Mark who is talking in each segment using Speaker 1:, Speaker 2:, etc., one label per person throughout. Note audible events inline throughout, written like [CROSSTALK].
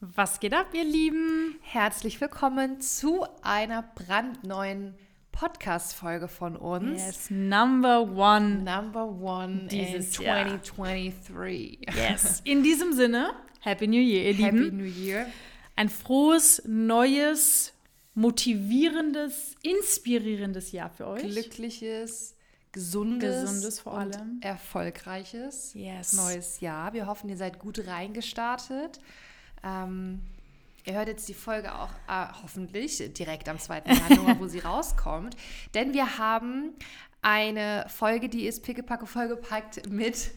Speaker 1: Was geht ab, ihr Lieben?
Speaker 2: Herzlich willkommen zu einer brandneuen Podcast-Folge von uns.
Speaker 1: Yes, number one.
Speaker 2: Number one
Speaker 1: Dieses
Speaker 2: in
Speaker 1: Jahr.
Speaker 2: 2023.
Speaker 1: Yes. In diesem Sinne, Happy New Year, ihr
Speaker 2: Happy
Speaker 1: Lieben.
Speaker 2: New Year.
Speaker 1: Ein frohes, neues, motivierendes, inspirierendes Jahr für euch.
Speaker 2: Glückliches, gesundes,
Speaker 1: Gesundes vor
Speaker 2: und
Speaker 1: allem.
Speaker 2: erfolgreiches
Speaker 1: Yes.
Speaker 2: neues Jahr. Wir hoffen, ihr seid gut reingestartet. Ähm, ihr hört jetzt die Folge auch äh, hoffentlich direkt am 2. Januar, wo sie [LAUGHS] rauskommt. Denn wir haben eine Folge, die ist pickepacke vollgepackt mit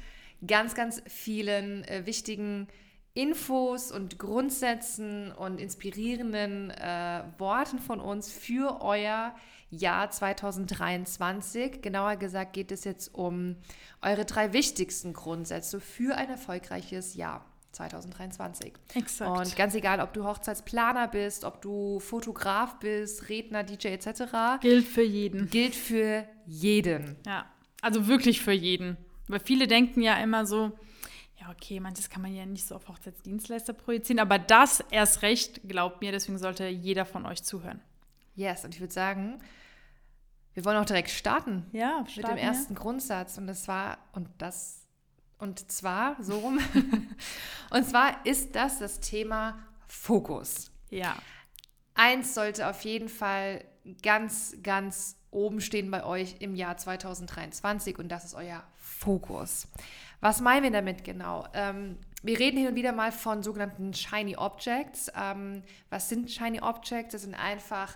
Speaker 2: ganz, ganz vielen äh, wichtigen Infos und Grundsätzen und inspirierenden äh, Worten von uns für euer Jahr 2023. Genauer gesagt geht es jetzt um eure drei wichtigsten Grundsätze für ein erfolgreiches Jahr 2023.
Speaker 1: Exakt.
Speaker 2: Und ganz egal, ob du Hochzeitsplaner bist, ob du Fotograf bist, Redner, DJ etc.,
Speaker 1: Gilt für jeden.
Speaker 2: gilt für jeden.
Speaker 1: Ja, also wirklich für jeden. Weil viele denken ja immer so, ja, okay, manches kann man ja nicht so auf Hochzeitsdienstleister projizieren, aber das erst recht, glaubt mir, deswegen sollte jeder von euch zuhören.
Speaker 2: Yes, und ich würde sagen, wir wollen auch direkt starten.
Speaker 1: Ja,
Speaker 2: mit dem ersten Grundsatz und das war und das und zwar so rum [LAUGHS] und zwar ist das das Thema Fokus.
Speaker 1: Ja.
Speaker 2: Eins sollte auf jeden Fall ganz ganz oben stehen bei euch im Jahr 2023 und das ist euer Fokus. Was meinen wir damit genau? Ähm, wir reden hin und wieder mal von sogenannten Shiny Objects. Ähm, was sind Shiny Objects? Das sind einfach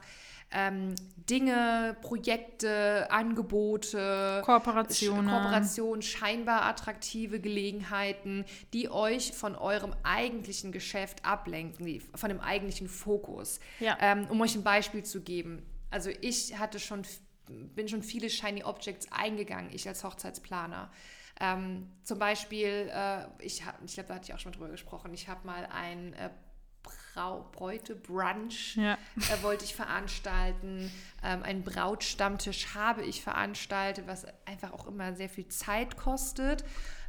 Speaker 2: ähm, Dinge, Projekte, Angebote,
Speaker 1: Kooperationen.
Speaker 2: Kooperationen, scheinbar attraktive Gelegenheiten, die euch von eurem eigentlichen Geschäft ablenken, von dem eigentlichen Fokus.
Speaker 1: Ja.
Speaker 2: Ähm, um euch ein Beispiel zu geben. Also ich hatte schon, bin schon viele Shiny Objects eingegangen, ich als Hochzeitsplaner. Ähm, zum Beispiel, äh, ich, hab- ich glaube, da hatte ich auch schon mal drüber gesprochen, ich habe mal ein äh, Brau Bräute-Brunch
Speaker 1: Ja.
Speaker 2: äh, wollte ich veranstalten. Ähm, einen Brautstammtisch habe ich veranstaltet, was einfach auch immer sehr viel Zeit kostet.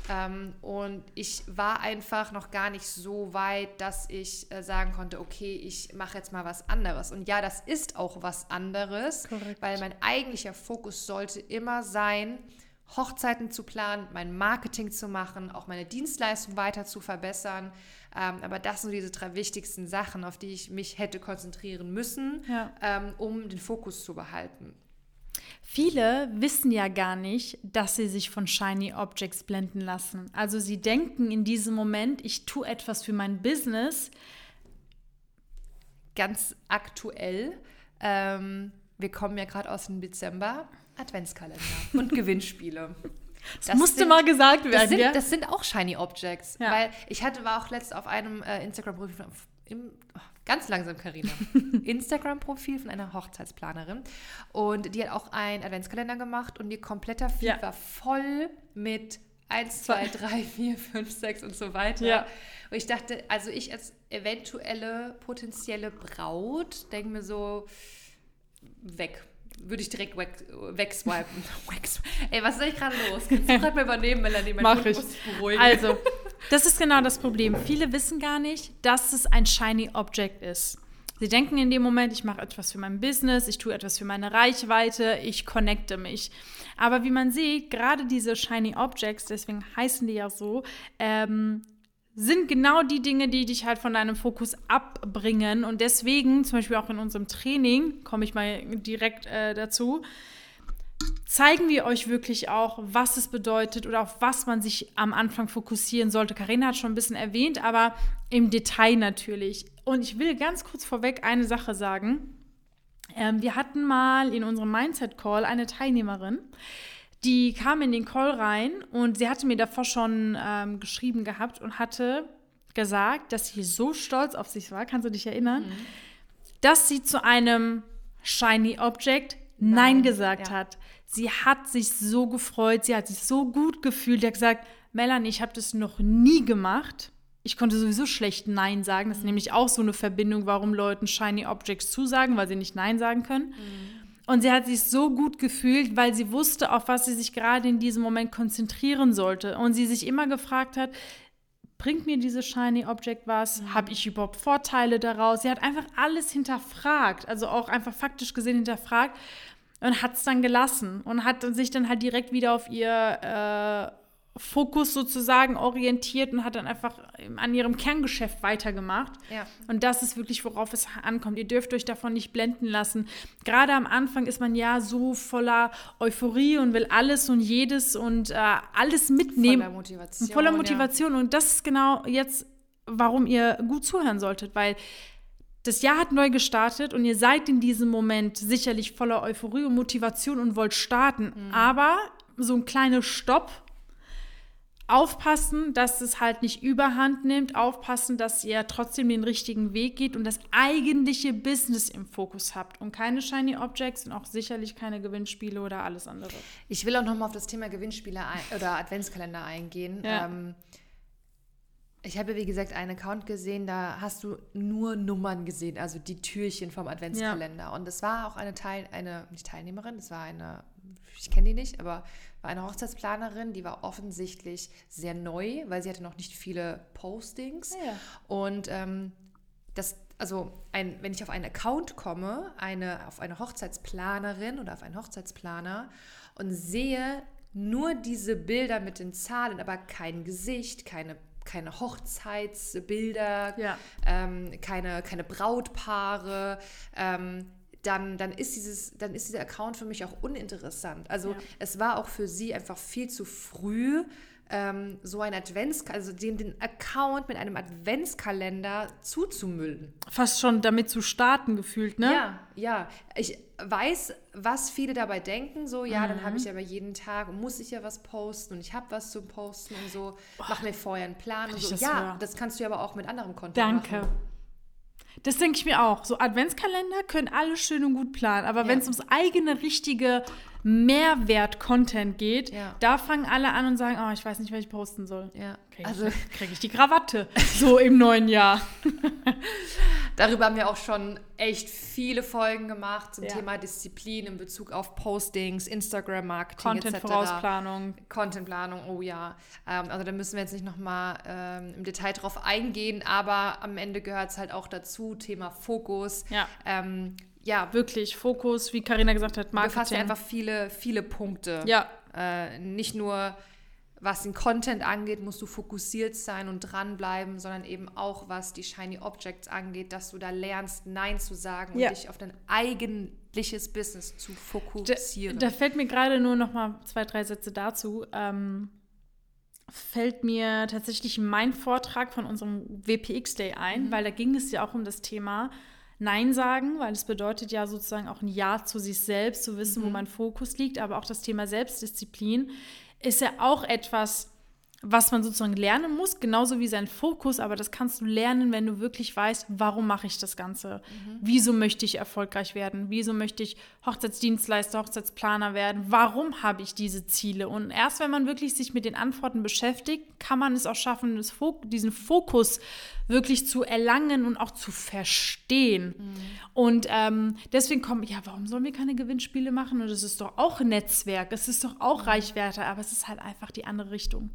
Speaker 2: Ähm, und ich war einfach noch gar nicht so weit, dass ich äh, sagen konnte, okay, ich mache jetzt mal was anderes. Und ja, das ist auch was anderes,
Speaker 1: Korrekt.
Speaker 2: weil mein eigentlicher Fokus sollte immer sein, Hochzeiten zu planen, mein Marketing zu machen, auch meine Dienstleistung weiter zu verbessern. Ähm, aber das sind diese drei wichtigsten Sachen, auf die ich mich hätte konzentrieren müssen,
Speaker 1: Ja.
Speaker 2: ähm, um den Fokus zu behalten.
Speaker 1: Viele wissen ja gar nicht, dass sie sich von Shiny Objects blenden lassen. Also sie denken in diesem Moment, ich tue etwas für mein Business.
Speaker 2: Ganz aktuell, ähm, wir kommen ja gerade aus dem Dezember, Adventskalender [LAUGHS] und Gewinnspiele.
Speaker 1: Das,
Speaker 2: Das
Speaker 1: musste
Speaker 2: sind-
Speaker 1: mal gesagt werden.
Speaker 2: Das sind,
Speaker 1: ja?
Speaker 2: das sind auch Shiny Objects.
Speaker 1: Ja.
Speaker 2: Weil ich hatte, war auch letzt auf einem äh, Instagram-Profil, von- im, oh, ganz langsam, Karina, [LAUGHS] Instagram-Profil von einer Hochzeitsplanerin. Und die hat auch einen Adventskalender gemacht und ihr kompletter Feed
Speaker 1: Ja.
Speaker 2: war voll mit 1, 2, 3, 4, 5, 6 und so weiter.
Speaker 1: Ja.
Speaker 2: Und ich dachte, also ich als eventuelle potenzielle Braut denke mir so, weg. Würde ich direkt weg, wegswipen. [LAUGHS] Wegs- Ey, was ist eigentlich gerade los? Kannst du gerade mal übernehmen, Melanie? Mein
Speaker 1: Mach
Speaker 2: Hund
Speaker 1: ich.
Speaker 2: muss sich beruhigen.
Speaker 1: Also, [LAUGHS] das ist genau das Problem. Viele wissen gar nicht, dass es ein Shiny Object ist. Sie denken in dem Moment, ich mache etwas für mein Business, ich tue etwas für meine Reichweite, ich connecte mich. Aber wie man sieht, gerade diese Shiny Objects, deswegen heißen die ja so, ähm, sind genau die Dinge, die dich halt von deinem Fokus abbringen. Und deswegen, zum Beispiel auch in unserem Training, komme ich mal direkt äh, dazu, zeigen wir euch wirklich auch, was es bedeutet oder auf was man sich am Anfang fokussieren sollte. Karina hat schon ein bisschen erwähnt, aber im Detail natürlich. Und ich will ganz kurz vorweg eine Sache sagen. Ähm, wir hatten mal in unserem Mindset-Call eine Teilnehmerin, die kam in den Call rein und sie hatte mir davor schon ähm, geschrieben gehabt und hatte gesagt, dass sie so stolz auf sich war, kannst du dich erinnern, dass sie zu einem Shiny Object Nein,
Speaker 2: Nein,
Speaker 1: gesagt
Speaker 2: ja.
Speaker 1: hat. Sie hat sich so gefreut, sie hat sich so gut gefühlt. Sie hat gesagt, Melanie, ich habe das noch nie gemacht. Ich konnte sowieso schlecht Nein sagen. Das ist nämlich auch so eine Verbindung, warum Leuten Shiny Objects zusagen, weil sie nicht Nein sagen können. Und sie hat sich so gut gefühlt, weil sie wusste, auf was sie sich gerade in diesem Moment konzentrieren sollte. Und sie sich immer gefragt hat, bringt mir dieses Shiny Object was? Mhm. Habe ich überhaupt Vorteile daraus? Sie hat einfach alles hinterfragt, also auch einfach faktisch gesehen hinterfragt und hat es dann gelassen und hat sich dann halt direkt wieder auf ihr äh, Fokus sozusagen orientiert und hat dann einfach an ihrem Kerngeschäft weitergemacht.
Speaker 2: Ja.
Speaker 1: Und das ist wirklich, worauf es ankommt. Ihr dürft euch davon nicht blenden lassen. Gerade am Anfang ist man ja so voller Euphorie und will alles und jedes und äh, alles mitnehmen.
Speaker 2: Voller Motivation.
Speaker 1: Voller Motivation. Ja. Und das ist genau jetzt, warum ihr gut zuhören solltet, weil das Jahr hat neu gestartet und ihr seid in diesem Moment sicherlich voller Euphorie und Motivation und wollt starten. Mhm. Aber so ein kleiner Stopp aufpassen, dass es halt nicht überhand nimmt, aufpassen, dass ihr trotzdem den richtigen Weg geht und das eigentliche Business im Fokus habt und keine Shiny Objects und auch sicherlich keine Gewinnspiele oder alles andere.
Speaker 2: Ich will auch nochmal auf das Thema Gewinnspiele oder Adventskalender eingehen. Ja. Ähm, ich habe, wie gesagt, einen Account gesehen, da hast du nur Nummern gesehen, also die Türchen vom Adventskalender. Ja. Und es war auch eine Teil, eine, nicht Teilnehmerin, es war eine, ich kenne die nicht, aber war eine Hochzeitsplanerin, die war offensichtlich sehr neu, weil sie hatte noch nicht viele Postings.
Speaker 1: Ja.
Speaker 2: Und ähm, das, also ein, wenn ich auf einen Account komme, eine, auf eine Hochzeitsplanerin oder auf einen Hochzeitsplaner und sehe nur diese Bilder mit den Zahlen, aber kein Gesicht, keine keine Hochzeitsbilder,
Speaker 1: ja.
Speaker 2: ähm, keine, keine Brautpaare, ähm, dann, dann, ist dieses, dann ist dieser Account für mich auch uninteressant. Also ja. es war auch für sie einfach viel zu früh, ähm, so ein Advents, also den, den Account mit einem Adventskalender zuzumüllen.
Speaker 1: Fast schon damit zu starten gefühlt, ne?
Speaker 2: Ja, ja. Ich weiß, was viele dabei denken, so, ja, mhm. dann habe ich aber jeden Tag, muss ich ja was posten und ich habe was zu posten und so, mach mir vorher einen Plan und so. Das ja, hören. das kannst du aber auch mit anderem Content
Speaker 1: Danke.
Speaker 2: machen. Danke.
Speaker 1: Das denke ich mir auch. So Adventskalender können alle schön und gut planen, aber ja. wenn es ums eigene richtige Mehrwert-Content geht, ja. da fangen alle an und sagen, oh, ich weiß nicht, was ich posten soll.
Speaker 2: Ja.
Speaker 1: Kriege also, ich, krieg ich die Krawatte [LAUGHS] so im neuen Jahr. [LAUGHS]
Speaker 2: Darüber haben wir auch schon echt viele Folgen gemacht zum ja. Thema Disziplin in Bezug auf Postings, Instagram-Marketing
Speaker 1: Content-Vorausplanung.
Speaker 2: Content-Planung, oh ja. Ähm, also da müssen wir jetzt nicht nochmal ähm, im Detail drauf eingehen, aber am Ende gehört es halt auch dazu, Thema Fokus.
Speaker 1: Ja.
Speaker 2: Ähm,
Speaker 1: ja. Wirklich, Fokus, wie Karina gesagt hat,
Speaker 2: Marketing. Befasst ja einfach viele, viele Punkte.
Speaker 1: Ja.
Speaker 2: Äh, nicht nur was den Content angeht, musst du fokussiert sein und dranbleiben, sondern eben auch was die Shiny Objects angeht, dass du da lernst, Nein zu sagen
Speaker 1: ja.
Speaker 2: und dich auf dein eigentliches Business zu fokussieren.
Speaker 1: Da, da fällt mir gerade nur noch mal zwei, drei Sätze dazu. Ähm, fällt mir tatsächlich mein Vortrag von unserem WPX Day ein, mhm. weil da ging es ja auch um das Thema Nein sagen, weil es bedeutet ja sozusagen auch ein Ja zu sich selbst, zu wissen, mhm. wo mein Fokus liegt, aber auch das Thema Selbstdisziplin ist ja auch etwas, was man sozusagen lernen muss, genauso wie sein Fokus, aber das kannst du lernen, wenn du wirklich weißt, warum mache ich das Ganze? Mhm. Wieso möchte ich erfolgreich werden? Wieso möchte ich Hochzeitsdienstleister, Hochzeitsplaner werden? Warum habe ich diese Ziele? Und erst wenn man wirklich sich mit den Antworten beschäftigt, kann man es auch schaffen, diesen Fokus wirklich zu erlangen und auch zu verstehen. Mhm. Und ähm, deswegen kommt, ja, warum sollen wir keine Gewinnspiele machen? Und es ist doch auch ein Netzwerk, es ist doch auch mhm. Reichweite, aber es ist halt einfach die andere Richtung.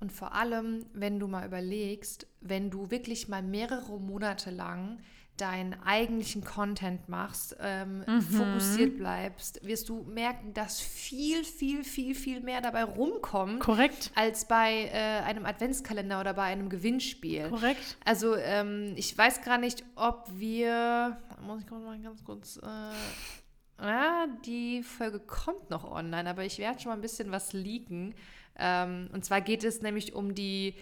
Speaker 2: Und vor allem, wenn du mal überlegst, wenn du wirklich mal mehrere Monate lang deinen eigentlichen Content machst, ähm, mhm. fokussiert bleibst, wirst du merken, dass viel, viel, viel, viel mehr dabei rumkommt.
Speaker 1: Korrekt.
Speaker 2: Als bei äh, einem Adventskalender oder bei einem Gewinnspiel.
Speaker 1: Korrekt.
Speaker 2: Also ähm, ich weiß gar nicht, ob wir, muss ich mal ganz kurz, äh, ja, die Folge kommt noch online, aber ich werde schon mal ein bisschen was leaken. Ähm, und zwar geht es nämlich um die,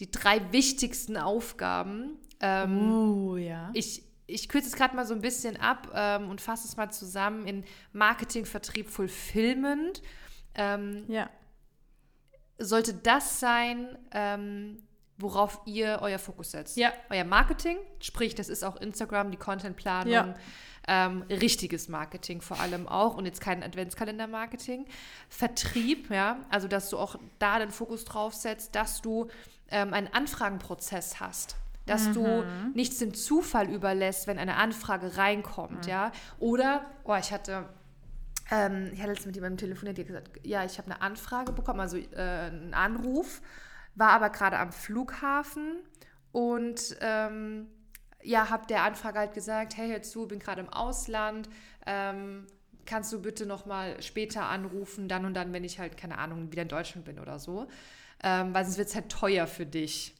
Speaker 2: die drei wichtigsten Aufgaben, ähm,
Speaker 1: oh, ja.
Speaker 2: Ich, ich kürze es gerade mal so ein bisschen ab ähm, und fasse es mal zusammen in Marketing, Vertrieb, Fulfillment. Ähm,
Speaker 1: ja.
Speaker 2: Sollte das sein, ähm, worauf ihr euer Fokus setzt?
Speaker 1: Ja.
Speaker 2: Euer Marketing, sprich, das ist auch Instagram, die Contentplanung,
Speaker 1: ja.
Speaker 2: Ähm, richtiges Marketing vor allem auch und jetzt kein Adventskalender-Marketing. Vertrieb, ja, also dass du auch da den Fokus drauf setzt, dass du ähm, einen Anfragenprozess hast dass mhm. du nichts dem Zufall überlässt, wenn eine Anfrage reinkommt, mhm. ja. Oder, oh, ich hatte, ähm, ich hatte jetzt mit jemandem telefoniert, hat gesagt, ja, ich habe eine Anfrage bekommen, also äh, einen Anruf war aber gerade am Flughafen und ähm, ja, habe der Anfrage halt gesagt, hey, hör zu, bin gerade im Ausland, ähm, kannst du bitte noch mal später anrufen, dann und dann, wenn ich halt, keine Ahnung, wieder in Deutschland bin oder so, ähm, weil sonst wird es halt teuer für dich.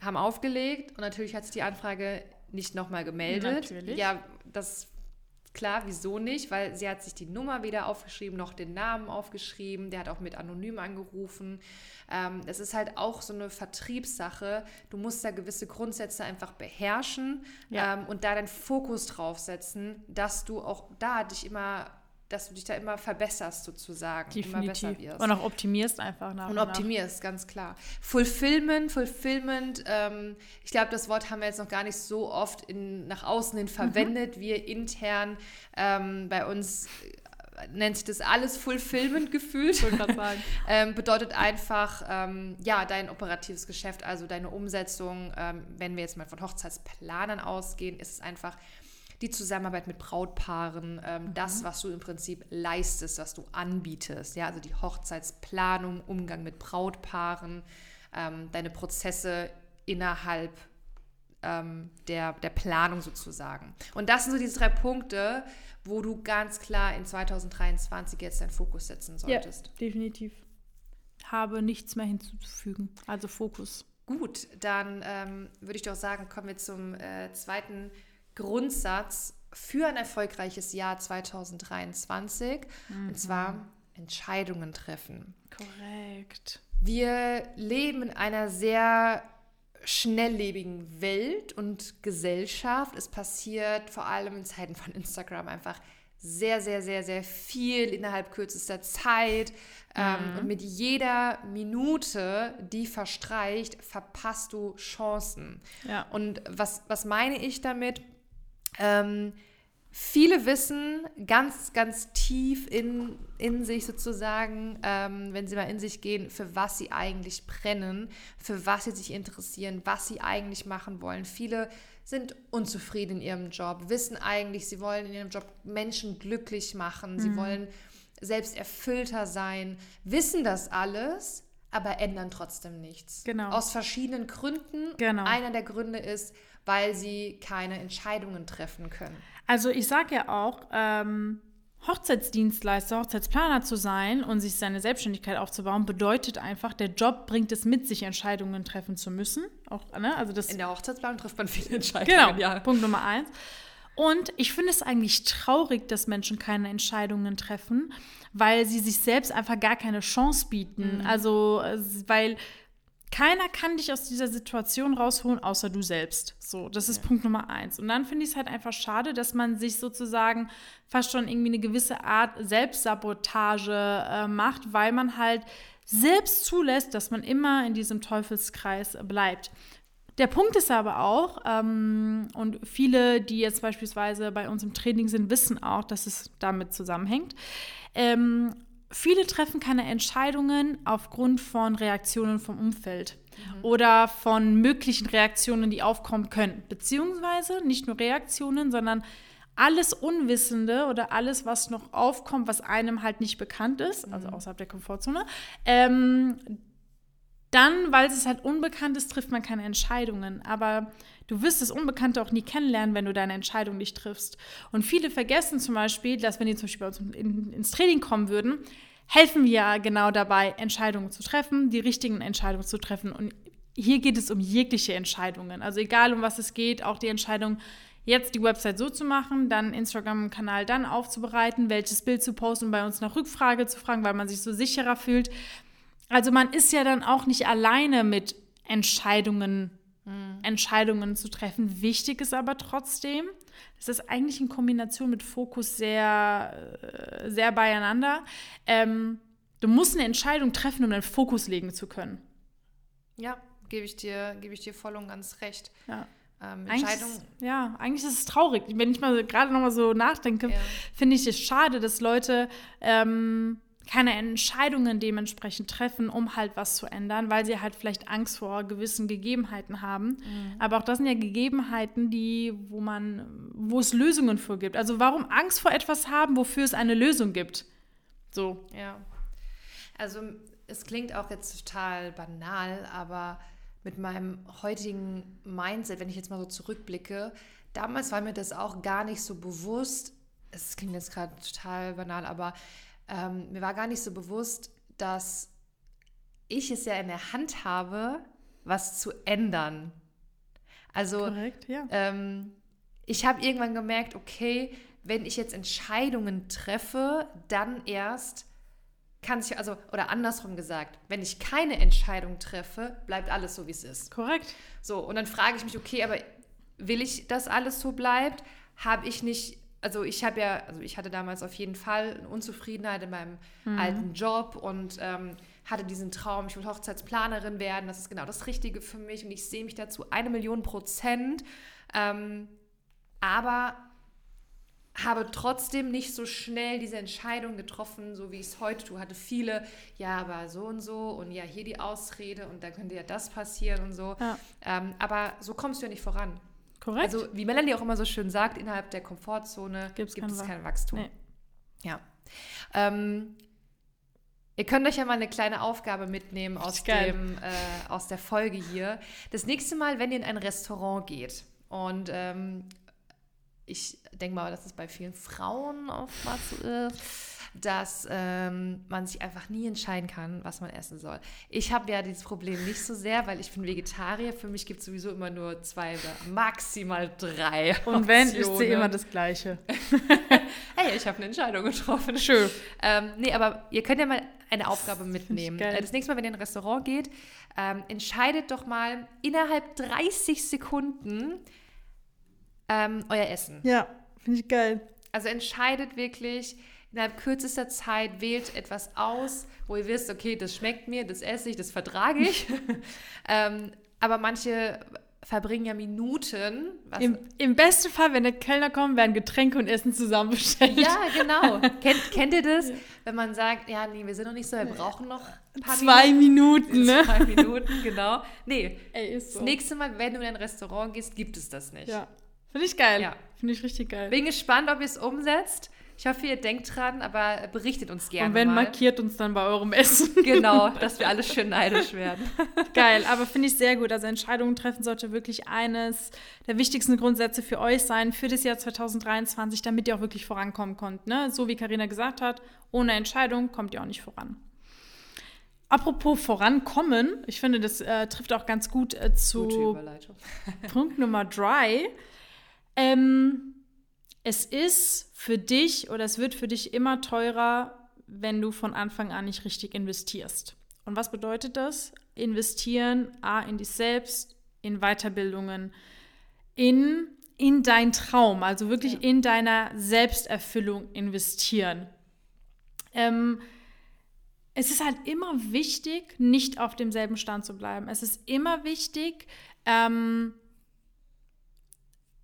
Speaker 2: Haben aufgelegt und natürlich hat sich die Anfrage nicht nochmal gemeldet.
Speaker 1: Natürlich.
Speaker 2: Ja, das Klar, wieso nicht? Weil sie hat sich die Nummer weder aufgeschrieben, noch den Namen aufgeschrieben. Der hat auch mit anonym angerufen. Ähm, es ist halt auch so eine Vertriebssache. Du musst da gewisse Grundsätze einfach beherrschen
Speaker 1: Ja.
Speaker 2: ähm, und da den Fokus drauf setzen, dass du auch da dich immer, dass du dich da immer verbesserst sozusagen, immer besser
Speaker 1: Definitiv.
Speaker 2: wirst.
Speaker 1: Und auch optimierst einfach nach
Speaker 2: Und
Speaker 1: nach.
Speaker 2: optimierst, ganz klar. Fulfillment, Fulfillment, ähm, ich glaube, das Wort haben wir jetzt noch gar nicht so oft in, nach außen hin verwendet. Wir intern ähm, bei uns äh, nennt sich das alles Fulfillment gefühlt. [LAUGHS]
Speaker 1: Wollte grad sagen. [LAUGHS]
Speaker 2: ähm, bedeutet einfach, ähm, ja, dein operatives Geschäft, also deine Umsetzung. Ähm, wenn wir jetzt mal von Hochzeitsplanern ausgehen, ist es einfach die Zusammenarbeit mit Brautpaaren, ähm, das, was du im Prinzip leistest, was du anbietest. Ja, also die Hochzeitsplanung, Umgang mit Brautpaaren, ähm, deine Prozesse innerhalb ähm, der, der Planung sozusagen. Und das sind so diese drei Punkte, wo du ganz klar in 2023 jetzt deinen Fokus setzen
Speaker 1: Ja,
Speaker 2: solltest.
Speaker 1: definitiv. Habe nichts mehr hinzuzufügen. Also Fokus.
Speaker 2: Gut, dann ähm, würde ich doch sagen, kommen wir zum äh, zweiten Grundsatz für ein erfolgreiches Jahr 2023. Und zwar Entscheidungen treffen.
Speaker 1: Korrekt.
Speaker 2: Wir leben in einer sehr schnelllebigen Welt und Gesellschaft. Es passiert vor allem in Zeiten von Instagram einfach sehr, sehr, sehr, sehr viel innerhalb kürzester Zeit. Ähm, und mit jeder Minute, die verstreicht, verpasst du Chancen.
Speaker 1: Ja.
Speaker 2: Und was, was meine ich damit? Ähm, viele wissen ganz, ganz tief in, in sich sozusagen, ähm, wenn sie mal in sich gehen, für was sie eigentlich brennen, für was sie sich interessieren, was sie eigentlich machen wollen. Viele sind unzufrieden in ihrem Job, wissen eigentlich, sie wollen in ihrem Job Menschen glücklich machen, sie wollen selbst erfüllter sein, wissen das alles, aber ändern trotzdem nichts.
Speaker 1: Genau.
Speaker 2: Aus verschiedenen Gründen.
Speaker 1: Genau.
Speaker 2: Einer der Gründe ist, weil sie keine Entscheidungen treffen können.
Speaker 1: Also ich sage ja auch, ähm, Hochzeitsdienstleister, Hochzeitsplaner zu sein und sich seine Selbstständigkeit aufzubauen, bedeutet einfach, der Job bringt es mit sich, Entscheidungen treffen zu müssen. Auch, ne? Also das
Speaker 2: In der Hochzeitsplanung trifft man viele Entscheidungen.
Speaker 1: Genau,
Speaker 2: Ja.
Speaker 1: Punkt Nummer eins. Und ich finde es eigentlich traurig, dass Menschen keine Entscheidungen treffen, weil sie sich selbst einfach gar keine Chance bieten. Also, äh, weil keiner kann dich aus dieser Situation rausholen, außer du selbst. So, das ist Punkt Nummer eins. Und dann finde ich es halt einfach schade, dass man sich sozusagen fast schon irgendwie eine gewisse Art Selbstsabotage äh, macht, weil man halt selbst zulässt, dass man immer in diesem Teufelskreis bleibt. Der Punkt ist aber auch, ähm, und viele, die jetzt beispielsweise bei uns im Training sind, wissen auch, dass es damit zusammenhängt. Ähm, viele treffen keine Entscheidungen aufgrund von Reaktionen vom Umfeld oder von möglichen Reaktionen, die aufkommen können. Beziehungsweise nicht nur Reaktionen, sondern alles Unwissende oder alles, was noch aufkommt, was einem halt nicht bekannt ist, also außerhalb der Komfortzone, ähm, dann, weil es halt unbekannt ist, trifft man keine Entscheidungen. Aber du wirst das Unbekannte auch nie kennenlernen, wenn du deine Entscheidung nicht triffst. Und viele vergessen zum Beispiel, dass wenn die zum Beispiel bei uns in, ins Training kommen würden, helfen wir ja genau dabei, Entscheidungen zu treffen, die richtigen Entscheidungen zu treffen. Und hier geht es um jegliche Entscheidungen. Also egal, um was es geht, auch die Entscheidung, jetzt die Website so zu machen, dann Instagram-Kanal dann aufzubereiten, welches Bild zu posten, bei uns nach Rückfrage zu fragen, weil man sich so sicherer fühlt. Also man ist ja dann auch nicht alleine mit Entscheidungen, Entscheidungen zu treffen. Wichtig ist aber trotzdem, es ist eigentlich in Kombination mit Fokus sehr, äh, sehr beieinander. Ähm, du musst eine Entscheidung treffen, um deinen Fokus legen zu können.
Speaker 2: Ja, gebe ich, dir, gebe ich dir voll und ganz recht.
Speaker 1: Ja.
Speaker 2: Ähm,
Speaker 1: Eigentlich ist, ja, eigentlich ist es traurig. Wenn ich mal gerade noch mal so nachdenke,
Speaker 2: Ja.
Speaker 1: finde ich es schade, dass Leute ähm, keine Entscheidungen dementsprechend treffen, um halt was zu ändern, weil sie halt vielleicht Angst vor gewissen Gegebenheiten haben.
Speaker 2: Mhm.
Speaker 1: Aber auch das sind ja Gegebenheiten, die, wo man, wo es Lösungen für gibt. Also warum Angst vor etwas haben, wofür es eine Lösung gibt? So.
Speaker 2: ja. Also es klingt auch jetzt total banal, aber mit meinem heutigen Mindset, wenn ich jetzt mal so zurückblicke, damals war mir das auch gar nicht so bewusst. Es klingt jetzt gerade total banal, aber ähm, mir war gar nicht so bewusst, dass ich es ja in der Hand habe, was zu ändern. Also
Speaker 1: Korrekt, ja.
Speaker 2: ähm, ich habe irgendwann gemerkt, okay, wenn ich jetzt Entscheidungen treffe, dann erst kann sich, also, oder andersrum gesagt, wenn ich keine Entscheidung treffe, bleibt alles so, wie es ist.
Speaker 1: Korrekt.
Speaker 2: So, und dann frage ich mich, okay, aber will ich, dass alles so bleibt? Habe ich nicht, also ich habe ja, also ich hatte damals auf jeden Fall eine Unzufriedenheit in meinem
Speaker 1: Mhm.
Speaker 2: alten Job und ähm, hatte diesen Traum, ich will Hochzeitsplanerin werden, das ist genau das Richtige für mich und ich sehe mich dazu eine Million Prozent. Ähm, aber habe trotzdem nicht so schnell diese Entscheidung getroffen, so wie ich es heute tue. Hatte viele, ja, aber so und so und ja, hier die Ausrede und dann könnte ja das passieren und so.
Speaker 1: Ja.
Speaker 2: Ähm, aber so kommst du ja nicht voran.
Speaker 1: Korrekt.
Speaker 2: Also, wie Melanie auch immer so schön sagt, innerhalb der Komfortzone
Speaker 1: Gibt's
Speaker 2: gibt
Speaker 1: kein
Speaker 2: es kein Wachstum.
Speaker 1: Nee.
Speaker 2: Ja. Ähm, ihr könnt euch ja mal eine kleine Aufgabe mitnehmen aus, dem, äh, aus der Folge hier. Das nächste Mal, wenn ihr in ein Restaurant geht und ähm, ich denke mal, dass es bei vielen Frauen oftmals so ist, dass ähm, man sich einfach nie entscheiden kann, was man essen soll. Ich habe ja dieses Problem nicht so sehr, weil ich bin Vegetarier. Für mich gibt es sowieso immer nur zwei oder maximal drei.
Speaker 1: Und wenn, ist sie
Speaker 2: Optionen.
Speaker 1: immer das Gleiche. [LAUGHS]
Speaker 2: Hey, ich habe eine Entscheidung getroffen.
Speaker 1: Schön.
Speaker 2: Ähm, nee, aber ihr könnt ja mal eine Aufgabe mitnehmen. Äh, Das nächste Mal, wenn ihr in ein Restaurant geht, ähm, entscheidet doch mal innerhalb 30 Sekunden ähm, euer Essen.
Speaker 1: Ja, finde ich geil.
Speaker 2: Also entscheidet wirklich innerhalb kürzester Zeit, wählt etwas aus, wo ihr wisst, okay, das schmeckt mir, das esse ich, das vertrage ich. [LAUGHS] ähm, aber manche verbringen ja Minuten.
Speaker 1: Im, Im besten Fall, wenn der Kellner kommt, werden Getränke und Essen zusammen bestellt.
Speaker 2: ja, genau. [LAUGHS] kennt, kennt ihr das? Wenn man sagt, ja, nee, wir sind noch nicht so, wir brauchen noch ein paar
Speaker 1: Zwei Minuten, ne?
Speaker 2: Zwei Minuten, genau. Nee,
Speaker 1: Ey, ist
Speaker 2: das
Speaker 1: so.
Speaker 2: nächste Mal, wenn du in ein Restaurant gehst, gibt es das nicht.
Speaker 1: Ja. Finde ich geil.
Speaker 2: Ja.
Speaker 1: Finde ich richtig geil.
Speaker 2: Bin gespannt, ob ihr es umsetzt. Ich hoffe, ihr denkt dran, aber berichtet uns gerne
Speaker 1: und wenn,
Speaker 2: mal.
Speaker 1: markiert uns dann bei eurem Essen. [LAUGHS]
Speaker 2: Genau, [LAUGHS] dass wir alle schön neidisch werden.
Speaker 1: Geil, aber finde ich sehr gut. Also Entscheidungen treffen sollte wirklich eines der wichtigsten Grundsätze für euch sein, für das Jahr 2023, damit ihr auch wirklich vorankommen könnt. Ne? So wie Karina gesagt hat, ohne Entscheidung kommt ihr auch nicht voran. Apropos vorankommen, ich finde, das äh, trifft auch ganz gut äh, zu. Punkt Nummer drei. Ähm, es ist für dich oder es wird für dich immer teurer, wenn du von Anfang an nicht richtig investierst. Und was bedeutet das? Investieren A in dich selbst, in Weiterbildungen, in, in dein Traum, also wirklich
Speaker 2: Ja.
Speaker 1: in deiner Selbsterfüllung investieren. Ähm, es ist halt immer wichtig, nicht auf demselben Stand zu bleiben. Es ist immer wichtig, ähm,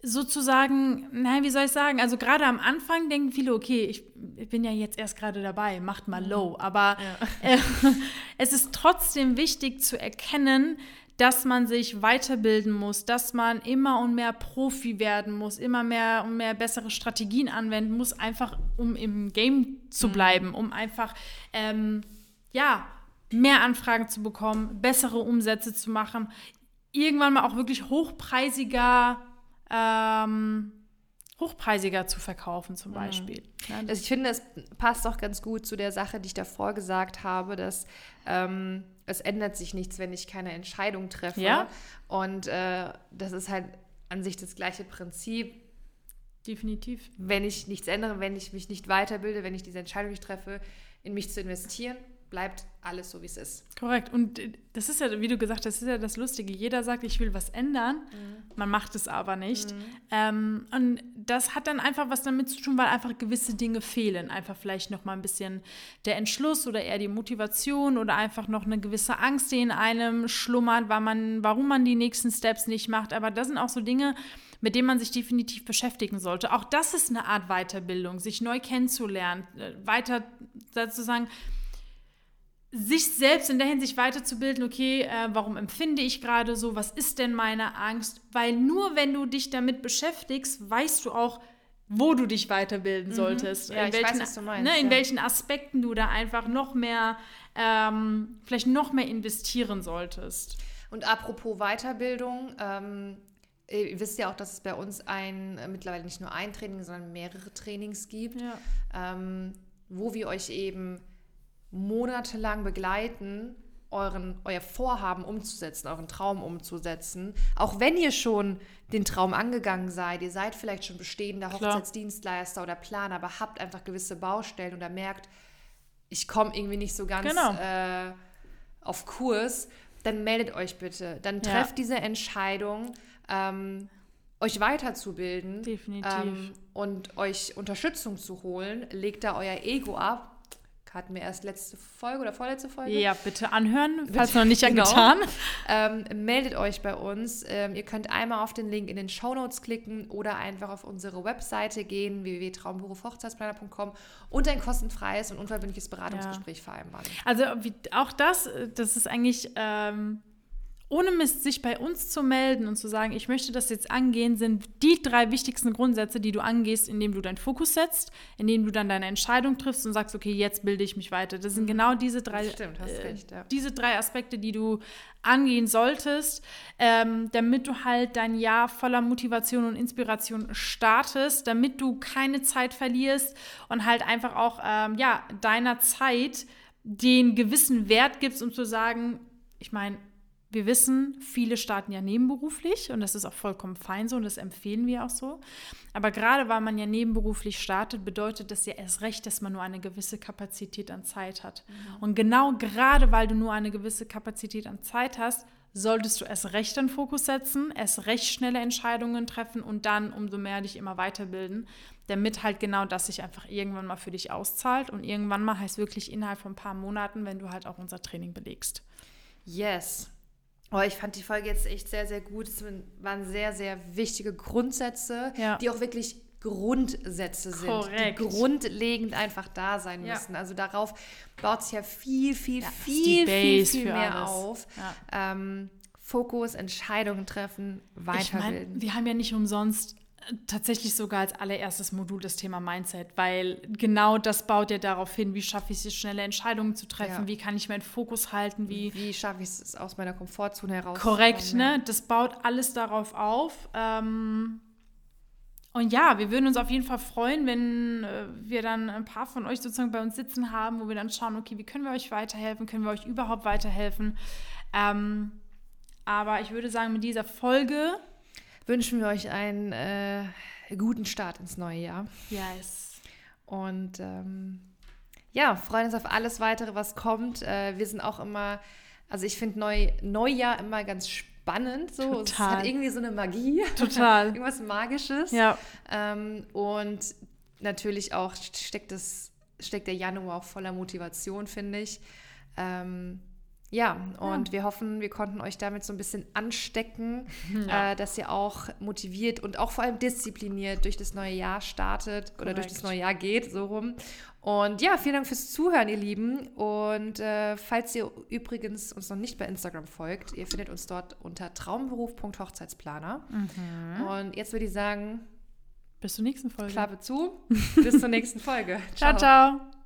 Speaker 1: sozusagen, nein, wie soll ich sagen? Also gerade am Anfang denken viele, okay, ich, ich bin ja jetzt erst gerade dabei, macht mal low. Aber äh, [LAUGHS] es ist trotzdem wichtig zu erkennen, dass man sich weiterbilden muss, dass man immer und mehr Profi werden muss, immer mehr und mehr bessere Strategien anwenden muss, einfach um im Game zu bleiben, um einfach ähm, ja mehr Anfragen zu bekommen, bessere Umsätze zu machen, irgendwann mal auch wirklich hochpreisiger ähm, hochpreisiger zu verkaufen zum Beispiel. Ja, das-
Speaker 2: Also ich finde, es passt auch ganz gut zu der Sache, die ich davor gesagt habe, dass ähm, es ändert sich nichts, wenn ich keine Entscheidung treffe.
Speaker 1: Ja.
Speaker 2: Und äh, das ist halt an sich das gleiche Prinzip.
Speaker 1: definitiv.
Speaker 2: Wenn ich nichts ändere, wenn ich mich nicht weiterbilde, wenn ich diese Entscheidung nicht treffe, in mich zu investieren, bleibt alles so, wie es ist.
Speaker 1: Korrekt. Und äh, das ist ja, wie du gesagt hast, das ist ja das Lustige. Jeder sagt, ich will was ändern, man macht es aber nicht. Ähm, und das hat dann einfach was damit zu tun, weil einfach gewisse Dinge fehlen. Einfach vielleicht noch mal ein bisschen der Entschluss oder eher die Motivation oder einfach noch eine gewisse Angst, die in einem schlummert, weil man, warum man die nächsten Steps nicht macht. Aber das sind auch so Dinge, mit denen man sich definitiv beschäftigen sollte. Auch das ist eine Art Weiterbildung, sich neu kennenzulernen, äh, weiter sozusagen sich selbst in der Hinsicht weiterzubilden, okay, äh, warum empfinde ich gerade so, was ist denn meine Angst? Weil nur wenn du dich damit beschäftigst, weißt du auch, wo du dich weiterbilden solltest.
Speaker 2: Mhm. Ja,
Speaker 1: in
Speaker 2: ich
Speaker 1: welchen,
Speaker 2: weiß, was du meinst,
Speaker 1: Ne, in
Speaker 2: ja.
Speaker 1: welchen Aspekten du da einfach noch mehr, ähm, vielleicht noch mehr investieren solltest.
Speaker 2: Und apropos Weiterbildung, ähm, ihr wisst ja auch, dass es bei uns ein, äh, mittlerweile nicht nur ein Training, sondern mehrere Trainings gibt,
Speaker 1: Ja.
Speaker 2: ähm, wo wir euch eben monatelang begleiten, euren, euer Vorhaben umzusetzen, euren Traum umzusetzen. Auch wenn ihr schon den Traum angegangen seid, ihr seid vielleicht schon bestehender
Speaker 1: Klar.
Speaker 2: Hochzeitsdienstleister oder Planer, aber habt einfach gewisse Baustellen oder merkt, ich komme irgendwie nicht so ganz
Speaker 1: Genau.
Speaker 2: äh, auf Kurs, dann meldet euch bitte. Dann
Speaker 1: Ja.
Speaker 2: trefft diese Entscheidung, ähm, euch weiterzubilden ähm, und euch Unterstützung zu holen. Legt da euer Ego ab. Hatten wir erst letzte Folge oder vorletzte Folge?
Speaker 1: Ja, bitte anhören, falls noch nicht [LAUGHS]
Speaker 2: Genau.
Speaker 1: getan.
Speaker 2: Ähm, meldet euch bei uns. Ähm, ihr könnt einmal auf den Link in den Shownotes klicken oder einfach auf unsere Webseite gehen, www.traumberufhochzeitsplaner.com und ein kostenfreies und unverbindliches Beratungsgespräch vereinbaren.
Speaker 1: Also wie, auch das, äh, das ist eigentlich ähm, ohne Mist, sich bei uns zu melden und zu sagen, ich möchte das jetzt angehen, sind die drei wichtigsten Grundsätze, die du angehst, indem du deinen Fokus setzt, indem du dann deine Entscheidung triffst und sagst, okay, jetzt bilde ich mich weiter. Das sind genau diese drei,
Speaker 2: stimmt,
Speaker 1: äh,
Speaker 2: recht, ja.
Speaker 1: diese drei Aspekte, die du angehen solltest, ähm, damit du halt dein Jahr voller Motivation und Inspiration startest, damit du keine Zeit verlierst und halt einfach auch ähm, ja, deiner Zeit den gewissen Wert gibst, um zu sagen, ich meine, wir wissen, viele starten ja nebenberuflich und das ist auch vollkommen fein so und das empfehlen wir auch so. Aber gerade weil man ja nebenberuflich startet, bedeutet das ja erst recht, dass man nur eine gewisse Kapazität an Zeit hat. Und genau gerade weil du nur eine gewisse Kapazität an Zeit hast, solltest du erst recht den Fokus setzen, erst recht schnelle Entscheidungen treffen und dann umso mehr dich immer weiterbilden, damit halt genau das sich einfach irgendwann mal für dich auszahlt. Und irgendwann mal heißt wirklich innerhalb von ein paar Monaten, wenn du halt auch unser Training belegst.
Speaker 2: Yes. Oh, ich fand die Folge jetzt echt sehr, sehr gut. Es waren sehr, sehr wichtige Grundsätze,
Speaker 1: Ja.
Speaker 2: die auch wirklich Grundsätze sind,
Speaker 1: Korrekt.
Speaker 2: die grundlegend einfach da sein
Speaker 1: Ja.
Speaker 2: müssen. Also darauf baut sich ja viel, viel,
Speaker 1: Ja,
Speaker 2: viel, viel, viel mehr
Speaker 1: alles.
Speaker 2: auf. Ähm, Fokus, Entscheidungen treffen,
Speaker 1: Ich
Speaker 2: weiterbilden.
Speaker 1: meine, wir haben ja nicht umsonst tatsächlich sogar als allererstes Modul das Thema Mindset, weil genau das baut ja darauf hin, wie schaffe ich es, schnelle Entscheidungen zu treffen,
Speaker 2: Ja.
Speaker 1: wie kann ich meinen Fokus halten, wie
Speaker 2: Wie schaffe ich es aus meiner Komfortzone heraus?
Speaker 1: korrekt, ne? Das baut alles darauf auf. Ähm, und ja, wir würden uns auf jeden Fall freuen, wenn äh, wir dann ein paar von euch sozusagen bei uns sitzen haben, wo wir dann schauen, okay, wie können wir euch weiterhelfen? Können wir euch überhaupt weiterhelfen? Ähm, aber ich würde sagen, mit dieser Folge,
Speaker 2: Wünschen wir euch einen äh, guten Start ins neue Jahr.
Speaker 1: yes.
Speaker 2: Und ähm, ja, freuen uns auf alles weitere, was kommt. Äh, wir sind auch immer, also ich finde Neu Neujahr immer ganz spannend. So. Es
Speaker 1: Total.
Speaker 2: hat irgendwie so eine Magie.
Speaker 1: Total. [LAUGHS]
Speaker 2: Irgendwas Magisches.
Speaker 1: Ja,
Speaker 2: Ähm, und natürlich auch steckt, das, steckt der Januar auch voller Motivation, finde ich. Ähm, ja, und wir hoffen, wir konnten euch damit so ein bisschen anstecken, [LAUGHS]
Speaker 1: Ja.
Speaker 2: äh, dass ihr auch motiviert und auch vor allem diszipliniert durch das neue Jahr startet oder durch das neue Jahr geht, so rum. Und ja, vielen Dank fürs Zuhören, ihr Lieben. Und äh, falls ihr übrigens uns noch nicht bei Instagram folgt, ihr findet uns dort unter traumberuf.hochzeitsplaner.
Speaker 1: Mhm.
Speaker 2: Und jetzt würde ich sagen,
Speaker 1: bis zur nächsten Folge.
Speaker 2: Klappe zu. [LAUGHS] Bis zur nächsten Folge.
Speaker 1: ciao. ciao.